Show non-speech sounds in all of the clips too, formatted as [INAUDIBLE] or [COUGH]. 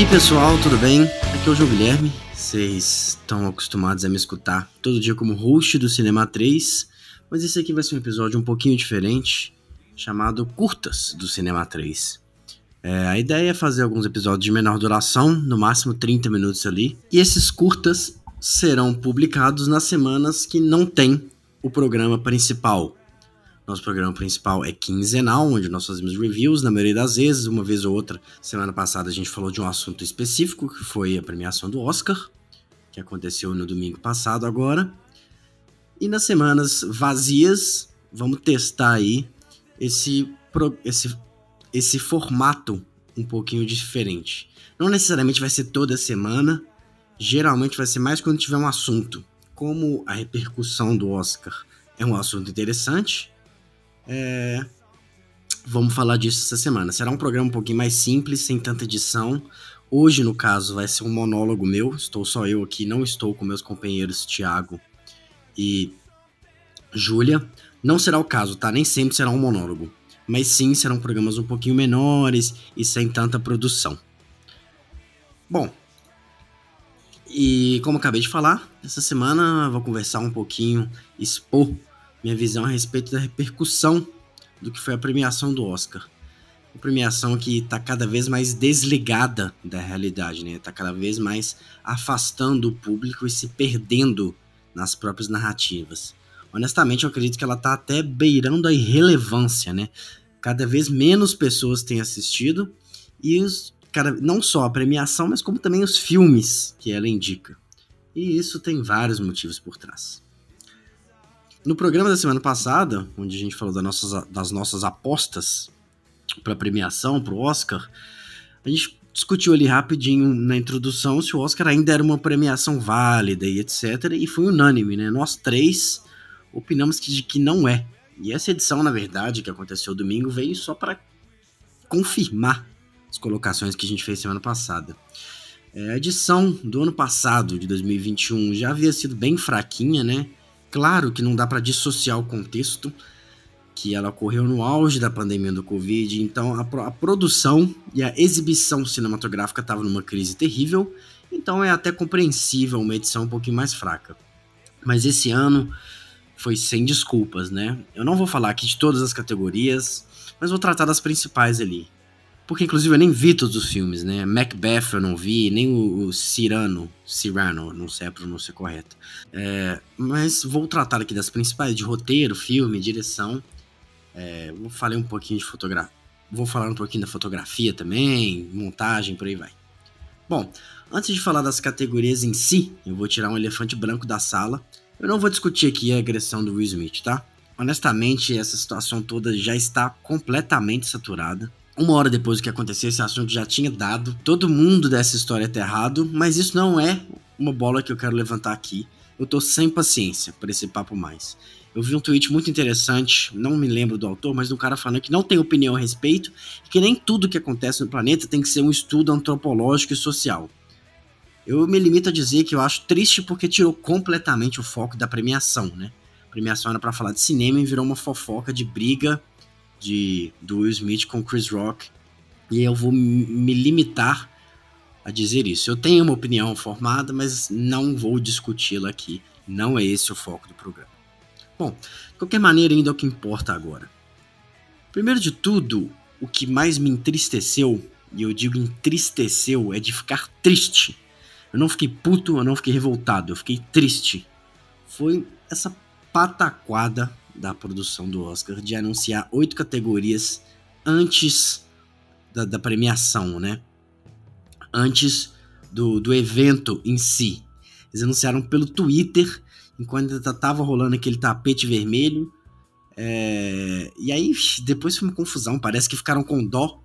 Aí pessoal, tudo bem? Aqui é o João Guilherme. Vocês estão acostumados a me escutar todo dia como host do Cinema 3, mas esse aqui vai ser um episódio um pouquinho diferente, chamado Curtas do Cinema 3. É, a ideia é fazer alguns episódios de menor duração, no máximo 30 minutos ali, e esses curtas serão publicados nas semanas que não tem o programa principal, nosso programa principal é quinzenal, onde nós fazemos reviews, na maioria das vezes, uma vez ou outra. Semana passada a gente falou de um assunto específico, que foi a premiação do Oscar, que aconteceu no domingo passado agora. E nas semanas vazias, vamos testar aí esse, esse, esse formato um pouquinho diferente. Não necessariamente vai ser toda semana, geralmente vai ser mais quando tiver um assunto. Como a repercussão do Oscar é um assunto interessante, é... Vamos falar disso essa semana. Será um programa um pouquinho mais simples, sem tanta edição. Hoje, no caso, vai ser um monólogo meu. Estou só eu aqui, não estou com meus companheiros Thiago e Júlia. Não será o caso, tá? Nem sempre será um monólogo. Mas sim, serão programas um pouquinho menores e sem tanta produção. Bom, e como acabei de falar, essa semana vou conversar um pouquinho, expor minha visão a respeito da repercussão do que foi a premiação do Oscar. Uma premiação que está cada vez mais desligada da realidade, né? Está cada vez mais afastando o público e se perdendo nas próprias narrativas. Honestamente, eu acredito que ela está até beirando a irrelevância, né? Cada vez menos pessoas têm assistido e os, cara, não só a premiação, mas como também os filmes que ela indica. E isso tem vários motivos por trás. No programa da semana passada, onde a gente falou das nossas, das nossas apostas para premiação, para o Oscar, a gente discutiu ali rapidinho na introdução se o Oscar ainda era uma premiação válida e etc. E foi unânime, né? Nós três opinamos que, de que não é. E essa edição, na verdade, que aconteceu domingo, veio só para confirmar as colocações que a gente fez semana passada. É, a edição do ano passado, de 2021, já havia sido bem fraquinha, né? Claro que não dá para dissociar o contexto, que ela ocorreu no auge da pandemia do Covid, então a, a produção e a exibição cinematográfica estavam numa crise terrível, então é até compreensível uma edição um pouquinho mais fraca. Mas esse ano foi sem desculpas, né? Eu não vou falar aqui de todas as categorias, mas vou tratar das principais ali. Porque, inclusive, eu nem vi todos os filmes, né? Macbeth eu não vi, nem o, o Cyrano, não sei a pronúncia correta. É, mas vou tratar aqui das principais, de roteiro, filme, direção. É, vou falar um pouquinho de fotografia. Vou falar um pouquinho da fotografia também, montagem, por aí vai. Bom, antes de falar das categorias em si, eu vou tirar um elefante branco da sala. Eu não vou discutir aqui a agressão do Will Smith, tá? Honestamente, essa situação toda já está completamente saturada. Uma hora depois do que aconteceu, esse assunto já tinha dado. Todo mundo dessa história é errado, mas isso não é uma bola que eu quero levantar aqui. Eu tô sem paciência para esse papo mais. Eu vi um tweet muito interessante, não me lembro do autor, mas um cara falando que não tem opinião a respeito, que nem tudo que acontece no planeta tem que ser um estudo antropológico e social. Eu me limito a dizer que eu acho triste porque tirou completamente o foco da premiação, né? A premiação era para falar de cinema e virou uma fofoca de briga de, do Will Smith com Chris Rock. E eu vou me limitar a dizer isso. Eu tenho uma opinião formada, mas não vou discuti-la aqui. Não é esse o foco do programa. Bom, de qualquer maneira, ainda é o que importa agora. Primeiro de tudo, o que mais me entristeceu, e eu digo entristeceu, é de ficar triste. Eu não fiquei puto, eu não fiquei revoltado, eu fiquei triste. Foi essa pataquada da produção do Oscar de anunciar oito categorias antes da, da, premiação, né? Antes do, do evento em si. Eles anunciaram pelo Twitter, enquanto ainda tava rolando aquele tapete vermelho. É... E aí, depois foi uma confusão. Parece que ficaram com dó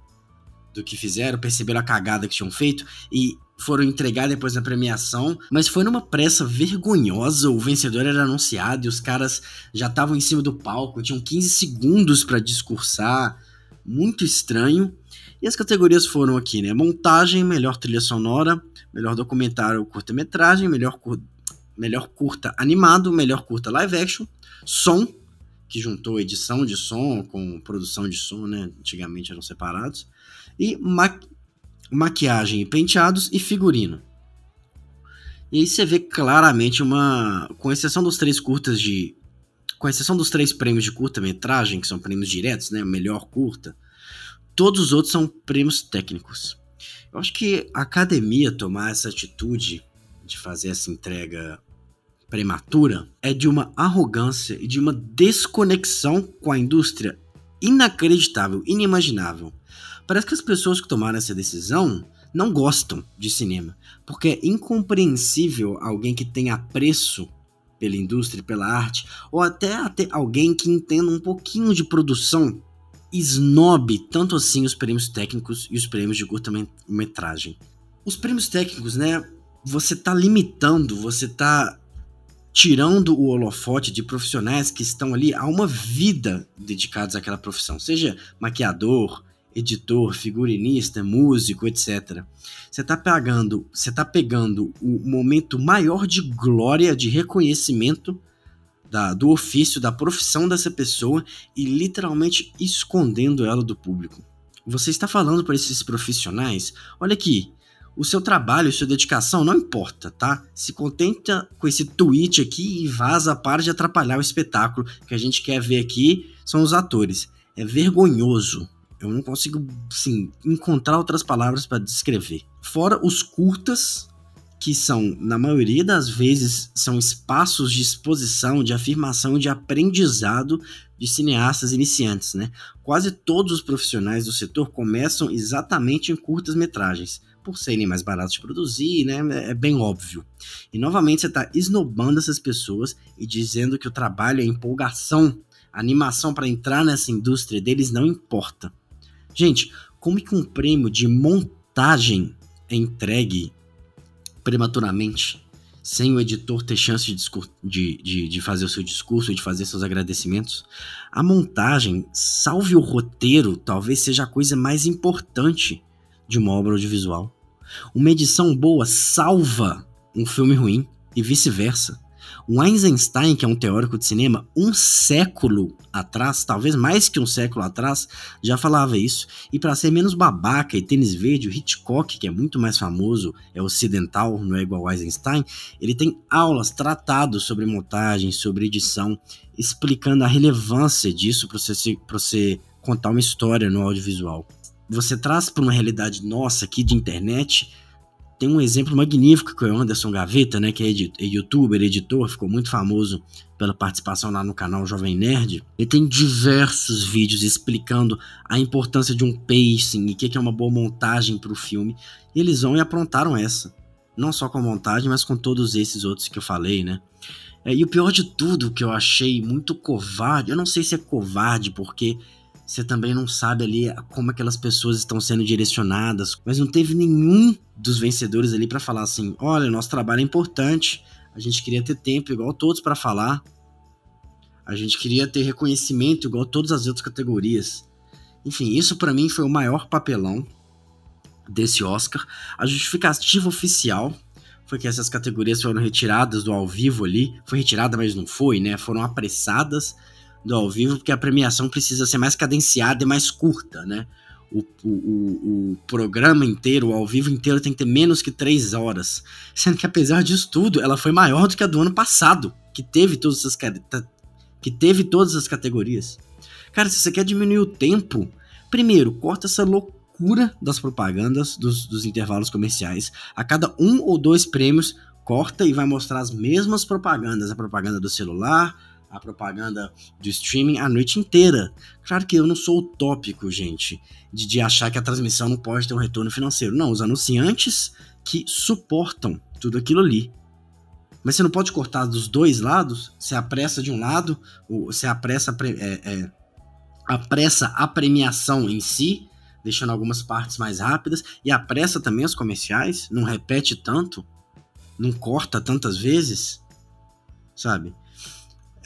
do que fizeram, perceberam a cagada que tinham feito. E foram entregar depois da premiação, mas foi numa pressa vergonhosa. O vencedor era anunciado e os caras já estavam em cima do palco, tinham 15 segundos para discursar. Muito estranho. E as categorias foram aqui, né? Montagem, melhor trilha sonora, melhor documentário curta-metragem, melhor, cur... melhor curta animado, melhor curta live action, som, que juntou edição de som com produção de som, né? Antigamente eram separados. E ma maquiagem e penteados e figurino. E aí você vê claramente uma. Com exceção dos três curtas de. Com exceção dos três prêmios de curta-metragem, que são prêmios diretos, né? Melhor curta. Todos os outros são prêmios técnicos. Eu acho que a academia tomar essa atitude de fazer essa entrega prematura é de uma arrogância e de uma desconexão com a indústria inacreditável, inimaginável. Parece que as pessoas que tomaram essa decisão não gostam de cinema, porque é incompreensível alguém que tenha apreço pela indústria, pela arte, ou até, até alguém que entenda um pouquinho de produção, snob tanto assim os prêmios técnicos e os prêmios de curta-metragem. Os prêmios técnicos, né? Você tá limitando, você tá tirando o holofote de profissionais que estão ali há uma vida dedicados àquela profissão, seja maquiador, editor, figurinista, músico, etc. Você está pegando, você tá pegando o momento maior de glória, de reconhecimento da, do ofício, da profissão dessa pessoa e literalmente escondendo ela do público. Você está falando para esses profissionais, olha aqui, o seu trabalho, sua dedicação não importa, tá? Se contenta com esse tweet aqui e vaza, para de atrapalhar o espetáculo que a gente quer ver aqui são os atores. É vergonhoso eu não consigo, sim, encontrar outras palavras para descrever. Fora os curtas, que são, na maioria das vezes, são espaços de exposição, de afirmação, de aprendizado de cineastas iniciantes, né? Quase todos os profissionais do setor começam exatamente em curtas metragens, por serem mais baratos de produzir, né? É bem óbvio. E novamente você está esnobando essas pessoas e dizendo que o trabalho é empolgação, a animação para entrar nessa indústria deles não importa. Gente, como que um prêmio de montagem é entregue prematuramente, sem o editor ter chance de, de, de, de fazer o seu discurso, de fazer seus agradecimentos? A montagem, salve o roteiro, talvez seja a coisa mais importante de uma obra audiovisual. Uma edição boa salva um filme ruim e vice-versa. O Eisenstein, que é um teórico de cinema, um século atrás, talvez mais que um século atrás, já falava isso. E para ser menos babaca e tênis verde, o Hitchcock, que é muito mais famoso, é ocidental, não é igual ao Eisenstein, ele tem aulas, tratados sobre montagem, sobre edição, explicando a relevância disso para você, você contar uma história no audiovisual. Você traz para uma realidade nossa aqui de internet tem um exemplo magnífico que é o Anderson Gaveta, né, que é, youtuber, editor, ficou muito famoso pela participação lá no canal Jovem Nerd. Ele tem diversos vídeos explicando a importância de um pacing e o que é uma boa montagem para o filme. E eles vão e aprontaram essa. Não só com a montagem, mas com todos esses outros que eu falei, né? É, e o pior de tudo que eu achei muito covarde, eu não sei se é covarde, porque você também não sabe ali como aquelas pessoas estão sendo direcionadas, mas não teve nenhum dos vencedores ali para falar assim: olha, nosso trabalho é importante, a gente queria ter tempo igual todos para falar, a gente queria ter reconhecimento igual todas as outras categorias. Enfim, isso para mim foi o maior papelão desse Oscar. A justificativa oficial foi que essas categorias foram retiradas do ao vivo ali. Foi retirada, mas não foi, né? Foram apressadas do ao vivo, porque a premiação precisa ser mais cadenciada e mais curta, né? O, o, o, programa inteiro, o ao vivo inteiro, tem que ter menos que três horas. Sendo que, apesar disso tudo, ela foi maior do que a do ano passado, que teve todas essas, que teve todas as categorias. Cara, se você quer diminuir o tempo, primeiro, corta essa loucura das propagandas, dos, dos intervalos comerciais. A cada um ou dois prêmios, corta e vai mostrar as mesmas propagandas. A propaganda do celular, a propaganda do streaming a noite inteira. Claro que eu não sou utópico, gente, de, de achar que a transmissão não pode ter um retorno financeiro. Não, os anunciantes que suportam tudo aquilo ali. Mas você não pode cortar dos dois lados, você apressa de um lado, ou você apressa, é, é, apressa a premiação em si, deixando algumas partes mais rápidas, e apressa também os comerciais, não repete tanto, não corta tantas vezes, sabe?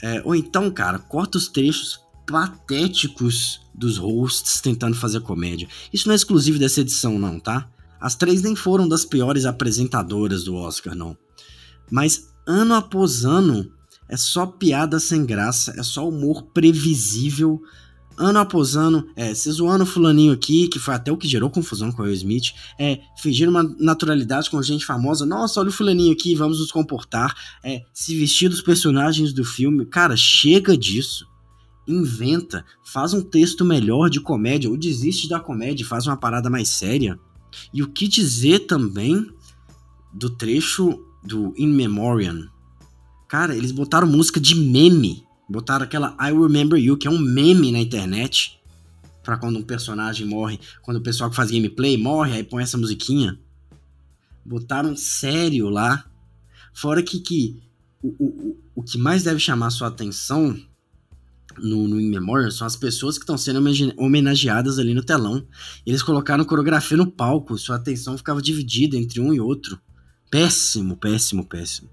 É, ou então, cara, corta os trechos patéticos dos hosts tentando fazer comédia. Isso não é exclusivo dessa edição, não, tá? As três nem foram das piores apresentadoras do Oscar, não. Mas ano após ano é só piada sem graça, é só humor previsível, ano após ano, é, se zoando fulaninho aqui, que foi até o que gerou confusão com o Will Smith, é, fingir uma naturalidade com gente famosa, nossa, olha o fulaninho aqui, vamos nos comportar, é, se vestir dos personagens do filme, cara, chega disso. Inventa, faz um texto melhor de comédia, ou desiste da comédia, faz uma parada mais séria. E o que dizer também do trecho do In Memoriam? Cara, eles botaram música de meme Botaram aquela I Remember You, que é um meme na internet. Pra quando um personagem morre. Quando o pessoal que faz gameplay morre, aí põe essa musiquinha. Botaram sério lá. Fora que, que o, o, o que mais deve chamar sua atenção no, no In Memoriam são as pessoas que estão sendo homenageadas ali no telão. Eles colocaram coreografia no palco, sua atenção ficava dividida entre um e outro. Péssimo, péssimo, péssimo.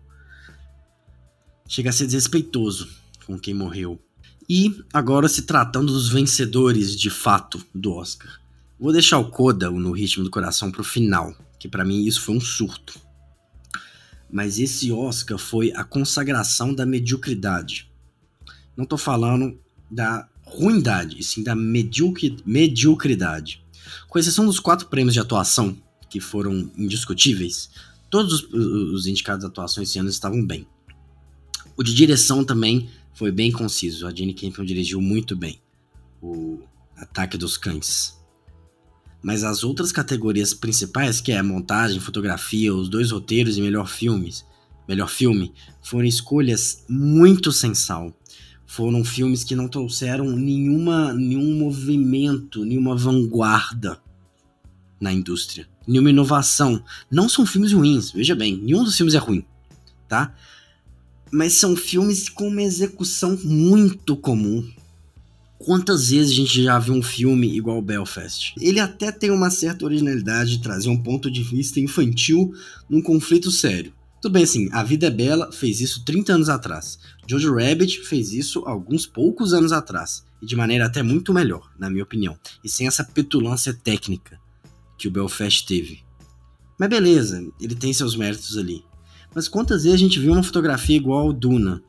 Chega a ser desrespeitoso com quem morreu. E agora se tratando dos vencedores de fato do Oscar. Vou deixar o Coda no ritmo do coração pro final, que para mim isso foi um surto. Mas esse Oscar foi a consagração da mediocridade. Não tô falando da ruindade, e sim da mediocre, mediocridade. Com exceção dos quatro prêmios de atuação, que foram indiscutíveis, todos os, os indicados de atuação esse ano estavam bem. O de direção também foi bem conciso. A Jane Campion dirigiu muito bem o Ataque dos Cães. Mas as outras categorias principais, que é montagem, fotografia, os dois roteiros e melhor filmes, melhor filme, foram escolhas muito sem sal. Foram filmes que não trouxeram nenhuma, nenhum movimento, nenhuma vanguarda na indústria, nenhuma inovação. Não são filmes ruins, veja bem, nenhum dos filmes é ruim, tá? Mas são filmes com uma execução muito comum. Quantas vezes a gente já viu um filme igual Belfast? Ele até tem uma certa originalidade de trazer um ponto de vista infantil num conflito sério. Tudo bem assim, A Vida é Bela fez isso 30 anos atrás. Jojo Rabbit fez isso alguns poucos anos atrás. E de maneira até muito melhor, na minha opinião. E sem essa petulância técnica que o Belfast teve. Mas beleza, ele tem seus méritos ali. Mas quantas vezes a gente viu uma fotografia igual ao Duna?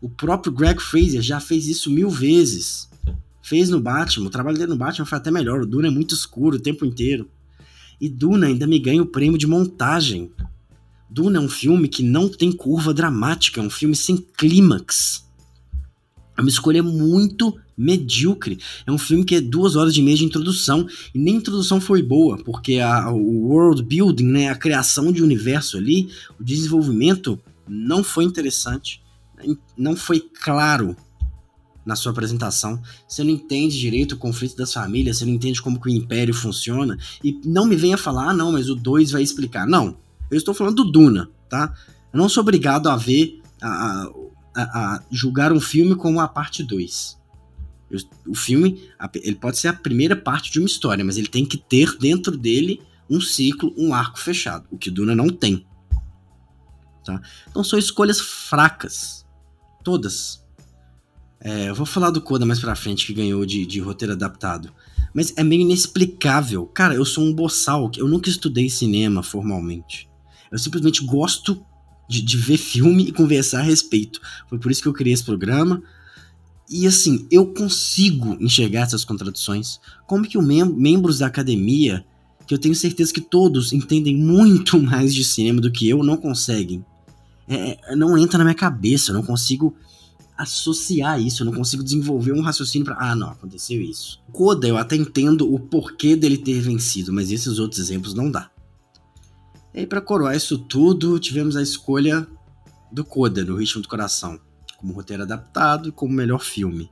O próprio Greg Fraser já fez isso mil vezes. Fez no Batman. O trabalho dele no Batman foi até melhor. O Duna é muito escuro o tempo inteiro. E Duna ainda me ganha o prêmio de montagem. Duna é um filme que não tem curva dramática, é um filme sem clímax. É uma escolha muito medíocre. É um filme que é duas horas e meia de introdução, e nem a introdução foi boa, porque a, o world building, né, a criação de universo ali, o desenvolvimento não foi interessante, não foi claro na sua apresentação. Você não entende direito o conflito das famílias, você não entende como que o império funciona, e não me venha falar, ah, não, mas o 2 vai explicar. Não, eu estou falando do Duna, tá? Eu não sou obrigado a ver, a, a, a julgar um filme como a parte 2 o filme, ele pode ser a primeira parte de uma história, mas ele tem que ter dentro dele um ciclo, um arco fechado, o que Duna não tem. Tá? Então são escolhas fracas, todas. É, eu vou falar do Coda mais pra frente, que ganhou de, de roteiro adaptado. Mas é meio inexplicável. Cara, eu sou um boçal, eu nunca estudei cinema formalmente. Eu simplesmente gosto de, de ver filme e conversar a respeito. Foi por isso que eu criei esse programa. E assim, eu consigo enxergar essas contradições. Como que os mem membros da academia, que eu tenho certeza que todos entendem muito [LAUGHS] mais de cinema do que eu, não conseguem? É, é, não entra na minha cabeça, eu não consigo associar isso, eu não consigo desenvolver um raciocínio para ah, não, aconteceu isso. Coda, eu até entendo o porquê dele ter vencido, mas esses outros exemplos não dá. E aí, para coroar isso tudo, tivemos a escolha do Coda, no Ritmo do Coração como roteiro adaptado e como melhor filme.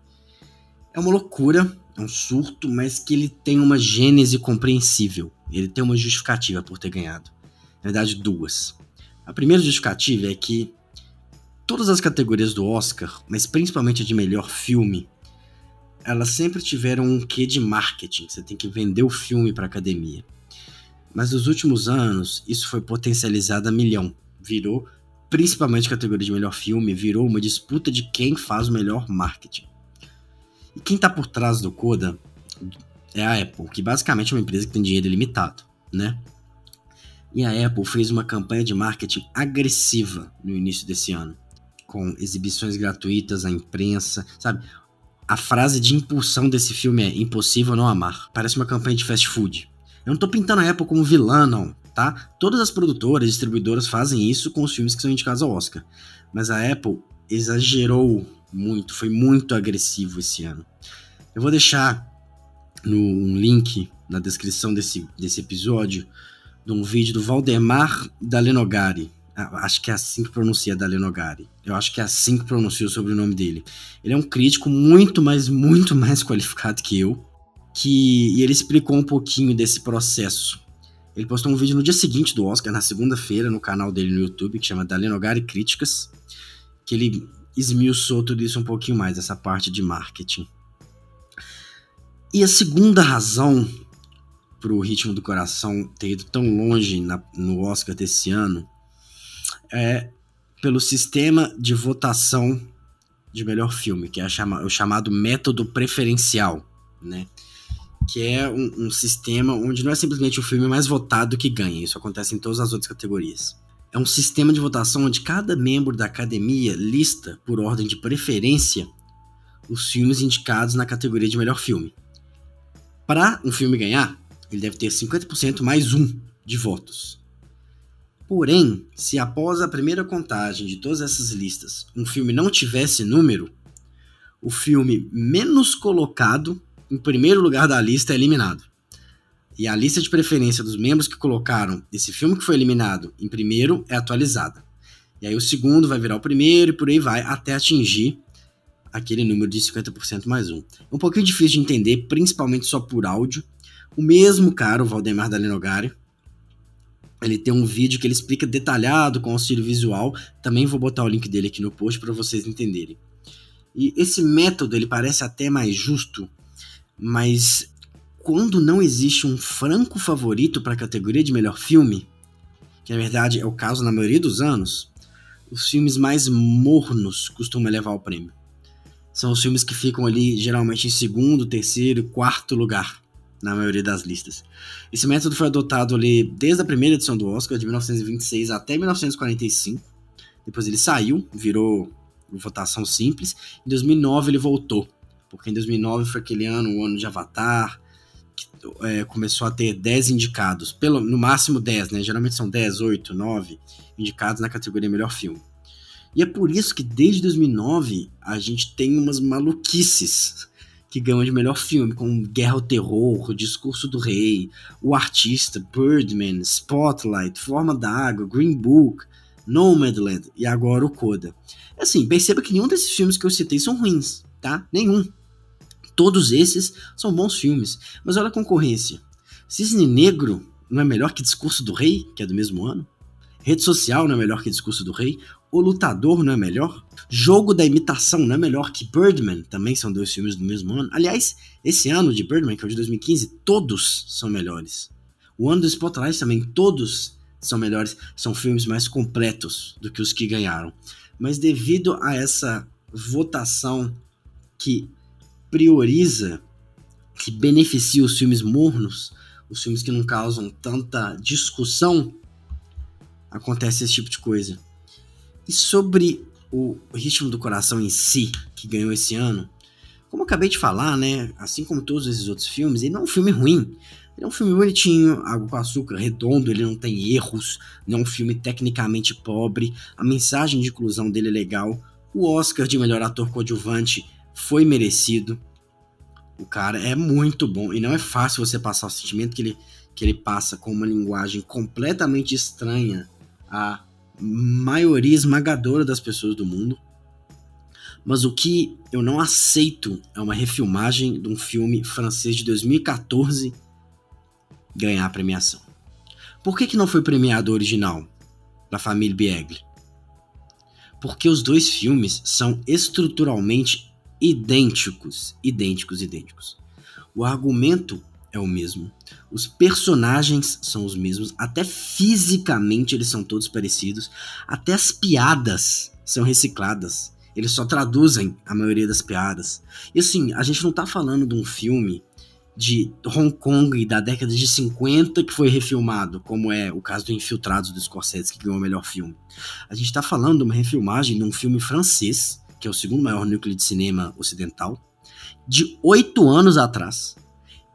É uma loucura, é um surto, mas que ele tem uma gênese compreensível. Ele tem uma justificativa por ter ganhado. Na verdade, duas. A primeira justificativa é que todas as categorias do Oscar, mas principalmente a de melhor filme, elas sempre tiveram um quê de marketing. Você tem que vender o filme para a academia. Mas nos últimos anos, isso foi potencializado a milhão. Virou principalmente categoria de melhor filme, virou uma disputa de quem faz o melhor marketing. E quem está por trás do Coda é a Apple, que basicamente é uma empresa que tem dinheiro ilimitado, né? E a Apple fez uma campanha de marketing agressiva no início desse ano, com exibições gratuitas à imprensa, sabe? A frase de impulsão desse filme é impossível não amar. Parece uma campanha de fast food. Eu não tô pintando a Apple como vilã, não, tá? Todas as produtoras e distribuidoras fazem isso com os filmes que são indicados ao Oscar. Mas a Apple exagerou muito, foi muito agressivo esse ano. Eu vou deixar no, um link na descrição desse, desse episódio de um vídeo do Valdemar Dalenogari. Ah, acho que é assim que pronuncia Dalenogari. Eu acho que é assim que pronuncia o sobrenome dele. Ele é um crítico muito, mas muito mais [LAUGHS] qualificado que eu. Que, e ele explicou um pouquinho desse processo. Ele postou um vídeo no dia seguinte do Oscar, na segunda-feira, no canal dele no YouTube, que chama Dalenogari Críticas, que ele esmiuçou tudo isso um pouquinho mais, essa parte de marketing. E a segunda razão para o Ritmo do Coração ter ido tão longe na, no Oscar desse ano é pelo sistema de votação de melhor filme, que é chama, o chamado método preferencial, né? Que é um, um, sistema onde não é simplesmente o filme mais votado que ganha, isso acontece em todas as outras categorias. É um sistema de votação onde cada membro da academia lista, por ordem de preferência, os filmes indicados na categoria de melhor filme. Para um filme ganhar, ele deve ter 50% mais um de votos. Porém, se após a primeira contagem de todas essas listas um filme não tivesse número, o filme menos colocado em primeiro lugar da lista é eliminado. E a lista de preferência dos membros que colocaram esse filme que foi eliminado em primeiro é atualizada. E aí o segundo vai virar o primeiro e por aí vai até atingir aquele número de 50% mais um. É um pouquinho difícil de entender, principalmente só por áudio. O mesmo cara, o Valdemar Dalinogari, ele tem um vídeo que ele explica detalhado com auxílio visual. Também vou botar o link dele aqui no post para vocês entenderem. E esse método ele parece até mais justo, mas quando não existe um franco favorito para a categoria de melhor filme, que na verdade é o caso na maioria dos anos, os filmes mais mornos costumam levar o prêmio são os filmes que ficam ali geralmente em segundo, terceiro, quarto lugar na maioria das listas. Esse método foi adotado ali desde a primeira edição do Oscar, de 1926 até 1945. Depois ele saiu, virou votação simples. Em 2009 ele voltou, porque em 2009 foi aquele ano, o ano de Avatar, que é, começou a ter 10 indicados, pelo, no máximo 10, né? Geralmente são 10, 8, 9 indicados na categoria melhor filme. E é por isso que desde 2009 a gente tem umas maluquices que ganham de melhor filme, como Guerra ao Terror, O Discurso do Rei, O Artista, Birdman, Spotlight, Forma d'Água, Green Book, Nomadland e agora o Coda. Assim, perceba que nenhum desses filmes que eu citei são ruins, tá? Nenhum. Todos esses são bons filmes. Mas olha a concorrência. Cisne Negro não é melhor que Discurso do Rei, que é do mesmo ano? Rede Social não é melhor que Discurso do Rei? O Lutador não é melhor? Jogo da Imitação não é melhor que Birdman? Também são dois filmes do mesmo ano. Aliás, esse ano de Birdman, que é o de 2015, todos são melhores. O ano do Spotlight também, todos são melhores. São filmes mais completos do que os que ganharam. Mas devido a essa votação que prioriza, que beneficia os filmes mornos, os filmes que não causam tanta discussão, acontece esse tipo de coisa. E sobre o ritmo do coração em si, que ganhou esse ano, como eu acabei de falar, né? Assim como todos esses outros filmes, ele não é um filme ruim. Ele é um filme bonitinho, água com açúcar, redondo, ele não tem erros, não é um filme tecnicamente pobre, a mensagem de inclusão dele é legal, o Oscar de melhor ator coadjuvante foi merecido. O cara é muito bom e não é fácil você passar o sentimento que ele, que ele passa com uma linguagem completamente estranha a maioria esmagadora das pessoas do mundo. Mas o que eu não aceito é uma refilmagem de um filme francês de 2014 ganhar a premiação. Por que, que não foi premiado o original da família Biegli? Porque os dois filmes são estruturalmente idênticos, idênticos, idênticos. O argumento é o mesmo. Os personagens são os mesmos, até fisicamente eles são todos parecidos, até as piadas são recicladas. Eles só traduzem a maioria das piadas. E assim, a gente não tá falando de um filme de Hong Kong da década de 50 que foi refilmado, como é o caso do Infiltrados do Scorsese, que ganhou o melhor filme. A gente tá falando de uma refilmagem de um filme francês, que é o segundo maior núcleo de cinema ocidental, de oito anos atrás.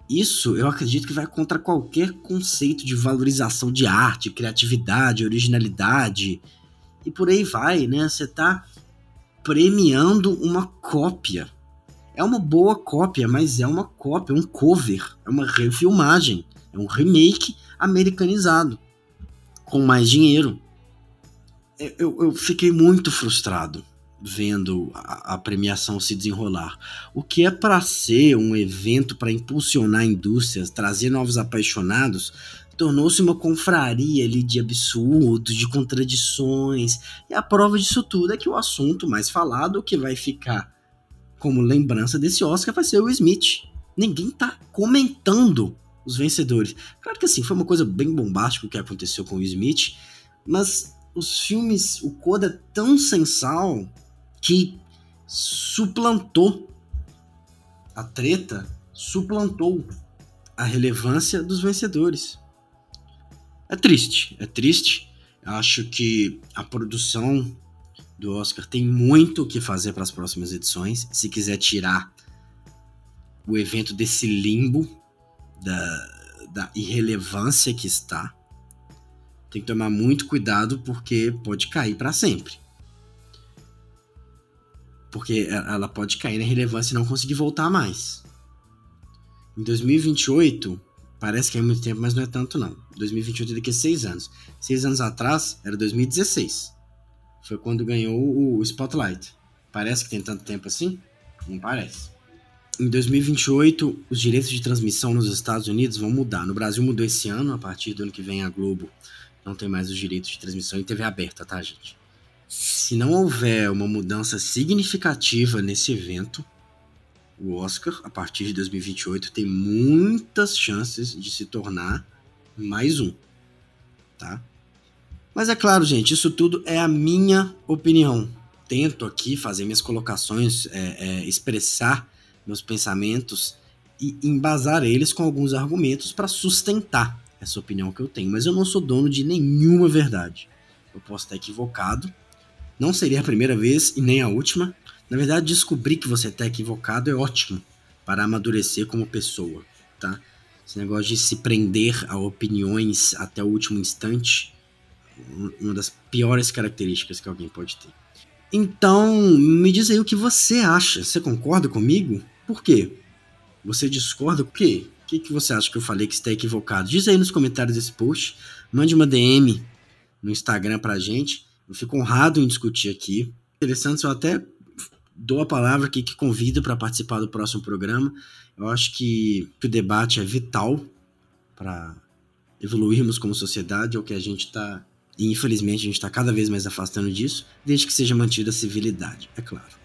Isso eu acredito que vai contra qualquer conceito de valorização de arte, criatividade, originalidade e por aí vai, né? Você tá premiando uma cópia. É uma boa cópia, mas é uma cópia, um cover, é uma refilmagem, é um remake americanizado com mais dinheiro. Eu, eu fiquei muito frustrado vendo a, a, premiação se desenrolar. O que é para ser um evento para impulsionar indústrias, trazer novos apaixonados, tornou-se uma confraria ali de absurdos, de contradições. E a prova disso tudo é que o assunto mais falado, que vai ficar como lembrança desse Oscar, vai ser o Smith. Ninguém tá comentando os vencedores. Claro que assim, foi uma coisa bem bombástica o que aconteceu com o Smith, mas os filmes, o Coda é tão sensal que suplantou a treta, suplantou a relevância dos vencedores. É triste, é triste. Eu acho que a produção do Oscar tem muito o que fazer para as próximas edições. Se quiser tirar o evento desse limbo da, da irrelevância que está, tem que tomar muito cuidado porque pode cair para sempre porque ela pode cair na relevância e não conseguir voltar mais. Em 2028, parece que é muito tempo, mas não é tanto não. 2028 é daqui a seis anos. Seis anos atrás era 2016. Foi quando ganhou o Spotlight. Parece que tem tanto tempo assim? Não parece. Em 2028, os direitos de transmissão nos Estados Unidos vão mudar. No Brasil mudou esse ano, a partir do ano que vem a Globo não tem mais os direitos de transmissão em TV aberta, tá, gente? Se não houver uma mudança significativa nesse evento, o Oscar, a partir de 2028, tem muitas chances de se tornar mais um, tá? Mas é claro, gente, isso tudo é a minha opinião. Tento aqui fazer minhas colocações, é, é, expressar meus pensamentos e embasar eles com alguns argumentos para sustentar essa opinião que eu tenho. Mas eu não sou dono de nenhuma verdade. Eu posso estar equivocado, não seria a primeira vez e nem a última. Na verdade, descobrir que você está equivocado é ótimo para amadurecer como pessoa, tá? Esse negócio de se prender a opiniões até o último instante, uma das piores características que alguém pode ter. Então, me diz aí o que você acha. Você concorda comigo? Por quê? Você discorda? Por quê? O que, que você acha que eu falei que está equivocado? Diz aí nos comentários desse post. Mande uma DM no Instagram pra gente. Eu fico honrado em discutir aqui. Interessante, eu até dou a palavra aqui que convido para participar do próximo programa. Eu acho que o debate é vital para evoluirmos como sociedade, é o que a gente está. E infelizmente a gente está cada vez mais afastando disso, desde que seja mantida a civilidade, é claro.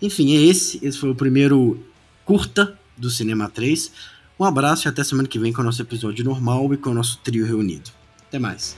Enfim, é esse. Esse foi o primeiro curta do Cinema 3. Um abraço e até semana que vem com o nosso episódio normal e com o nosso trio reunido. Até mais.